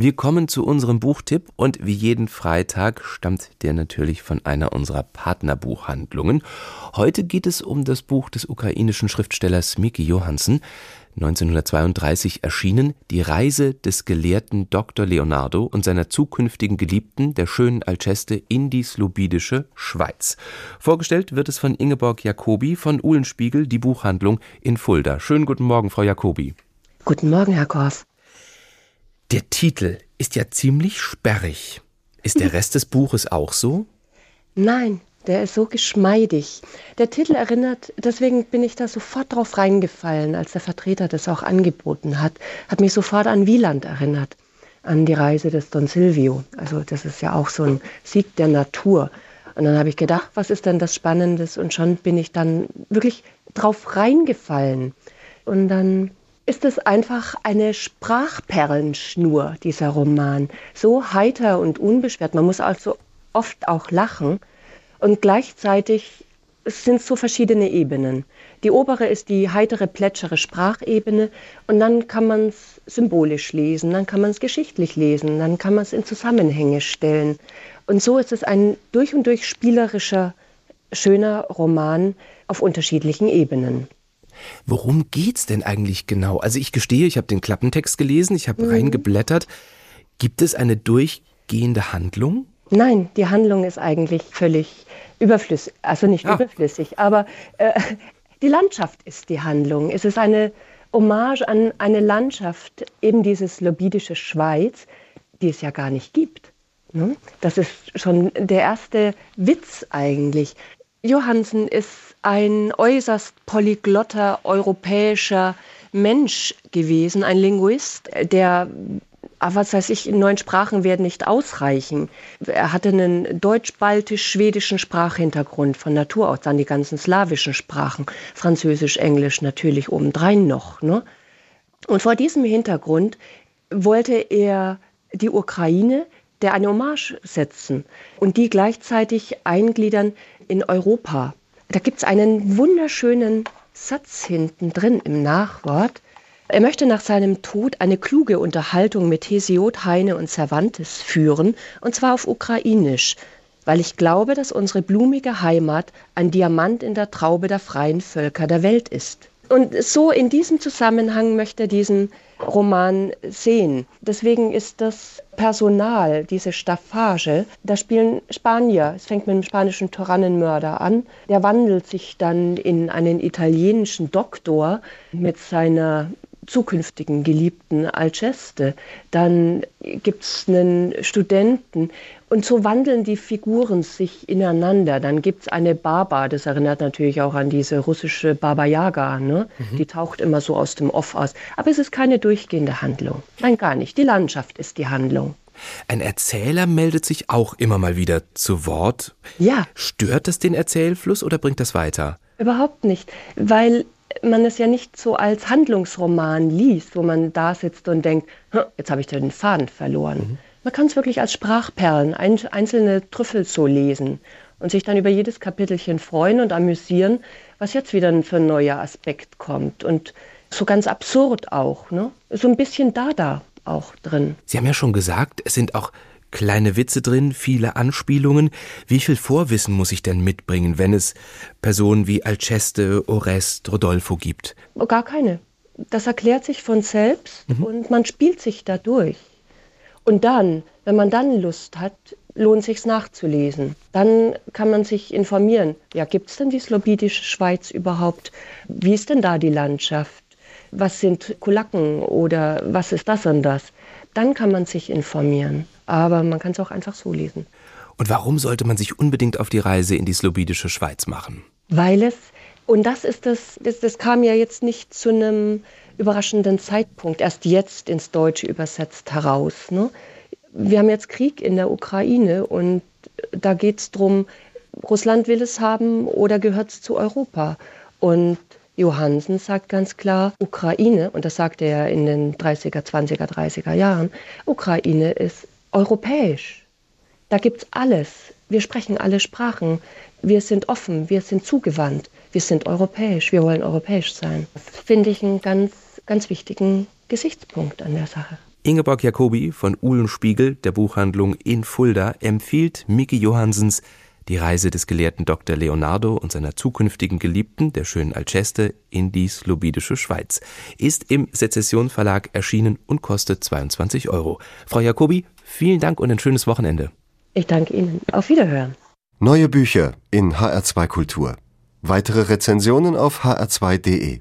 Wir kommen zu unserem Buchtipp und wie jeden Freitag stammt der natürlich von einer unserer Partnerbuchhandlungen. Heute geht es um das Buch des ukrainischen Schriftstellers Miki Johansen. 1932 erschienen Die Reise des Gelehrten Dr. Leonardo und seiner zukünftigen Geliebten, der schönen Alceste, in die slobidische Schweiz. Vorgestellt wird es von Ingeborg Jacobi von Uhlenspiegel, die Buchhandlung in Fulda. Schönen guten Morgen, Frau Jacobi. Guten Morgen, Herr Korf. Der Titel ist ja ziemlich sperrig. Ist der Rest des Buches auch so? Nein, der ist so geschmeidig. Der Titel erinnert, deswegen bin ich da sofort drauf reingefallen, als der Vertreter das auch angeboten hat, hat mich sofort an Wieland erinnert, an die Reise des Don Silvio. Also das ist ja auch so ein Sieg der Natur. Und dann habe ich gedacht, was ist denn das Spannendes? Und schon bin ich dann wirklich drauf reingefallen. Und dann ist es einfach eine Sprachperlenschnur, dieser Roman. So heiter und unbeschwert. Man muss also oft auch lachen. Und gleichzeitig sind es so verschiedene Ebenen. Die obere ist die heitere, plätschere Sprachebene und dann kann man es symbolisch lesen, dann kann man es geschichtlich lesen, dann kann man es in Zusammenhänge stellen. Und so ist es ein durch und durch spielerischer, schöner Roman auf unterschiedlichen Ebenen. Worum geht's denn eigentlich genau? Also ich gestehe, ich habe den Klappentext gelesen, ich habe mhm. reingeblättert. Gibt es eine durchgehende Handlung? Nein, die Handlung ist eigentlich völlig überflüssig. Also nicht ah. überflüssig, aber äh, die Landschaft ist die Handlung. Es ist eine Hommage an eine Landschaft, eben dieses lobidische Schweiz, die es ja gar nicht gibt. Ne? Das ist schon der erste Witz eigentlich. Johansen ist ein äußerst polyglotter europäischer Mensch gewesen, ein Linguist, der ah, was weiß ich, in neun Sprachen werden nicht ausreichen. Er hatte einen deutsch-baltisch-schwedischen Sprachhintergrund von Natur aus, dann die ganzen slawischen Sprachen, Französisch, Englisch natürlich obendrein noch. Ne? Und vor diesem Hintergrund wollte er die Ukraine der eine Hommage setzen und die gleichzeitig eingliedern in Europa. Da gibt es einen wunderschönen Satz hinten drin im Nachwort. Er möchte nach seinem Tod eine kluge Unterhaltung mit Hesiod, Heine und Cervantes führen, und zwar auf Ukrainisch, weil ich glaube, dass unsere blumige Heimat ein Diamant in der Traube der freien Völker der Welt ist. Und so in diesem Zusammenhang möchte er diesen Roman sehen. Deswegen ist das Personal, diese Staffage, da spielen Spanier. Es fängt mit dem spanischen Tyrannenmörder an. Der wandelt sich dann in einen italienischen Doktor mit seiner zukünftigen Geliebten Alceste. Dann gibt es einen Studenten. Und so wandeln die Figuren sich ineinander. Dann gibt es eine Baba, das erinnert natürlich auch an diese russische Baba Yaga. Ne? Mhm. Die taucht immer so aus dem Off aus. Aber es ist keine durchgehende Handlung. Nein, gar nicht. Die Landschaft ist die Handlung. Ein Erzähler meldet sich auch immer mal wieder zu Wort. Ja. Stört das den Erzählfluss oder bringt das weiter? Überhaupt nicht, weil man es ja nicht so als Handlungsroman liest, wo man da sitzt und denkt, jetzt habe ich den Faden verloren. Mhm. Man kann es wirklich als Sprachperlen, ein, einzelne Trüffel so lesen und sich dann über jedes Kapitelchen freuen und amüsieren, was jetzt wieder für ein neuer Aspekt kommt. Und so ganz absurd auch, ne? so ein bisschen Dada auch drin. Sie haben ja schon gesagt, es sind auch kleine Witze drin, viele Anspielungen. Wie viel Vorwissen muss ich denn mitbringen, wenn es Personen wie Alceste, Orest, Rodolfo gibt? Gar keine. Das erklärt sich von selbst mhm. und man spielt sich dadurch. Und dann, wenn man dann Lust hat, lohnt sich nachzulesen. Dann kann man sich informieren. Ja, gibt es denn die slobidische Schweiz überhaupt? Wie ist denn da die Landschaft? Was sind Kulaken oder was ist das und das? Dann kann man sich informieren aber man kann es auch einfach so lesen. Und warum sollte man sich unbedingt auf die Reise in die slobidische Schweiz machen? Weil es, und das ist das, das, das kam ja jetzt nicht zu einem überraschenden Zeitpunkt, erst jetzt ins Deutsche übersetzt heraus. Ne? Wir haben jetzt Krieg in der Ukraine und da geht es darum, Russland will es haben oder gehört es zu Europa? Und Johansen sagt ganz klar, Ukraine, und das sagte er in den 30er, 20er, 30er Jahren, Ukraine ist europäisch. Da gibt es alles. Wir sprechen alle Sprachen. Wir sind offen, wir sind zugewandt, wir sind europäisch, wir wollen europäisch sein. Das finde ich einen ganz, ganz wichtigen Gesichtspunkt an der Sache. Ingeborg Jacobi von Uhlenspiegel, der Buchhandlung in Fulda, empfiehlt Miki Johansens Die Reise des gelehrten Dr. Leonardo und seiner zukünftigen Geliebten, der schönen Alceste, in die slobidische Schweiz. Ist im Sezession Verlag erschienen und kostet 22 Euro. Frau Jacobi, vielen Dank und ein schönes Wochenende. Ich danke Ihnen. Auf Wiederhören. Neue Bücher in HR2 Kultur. Weitere Rezensionen auf hr2.de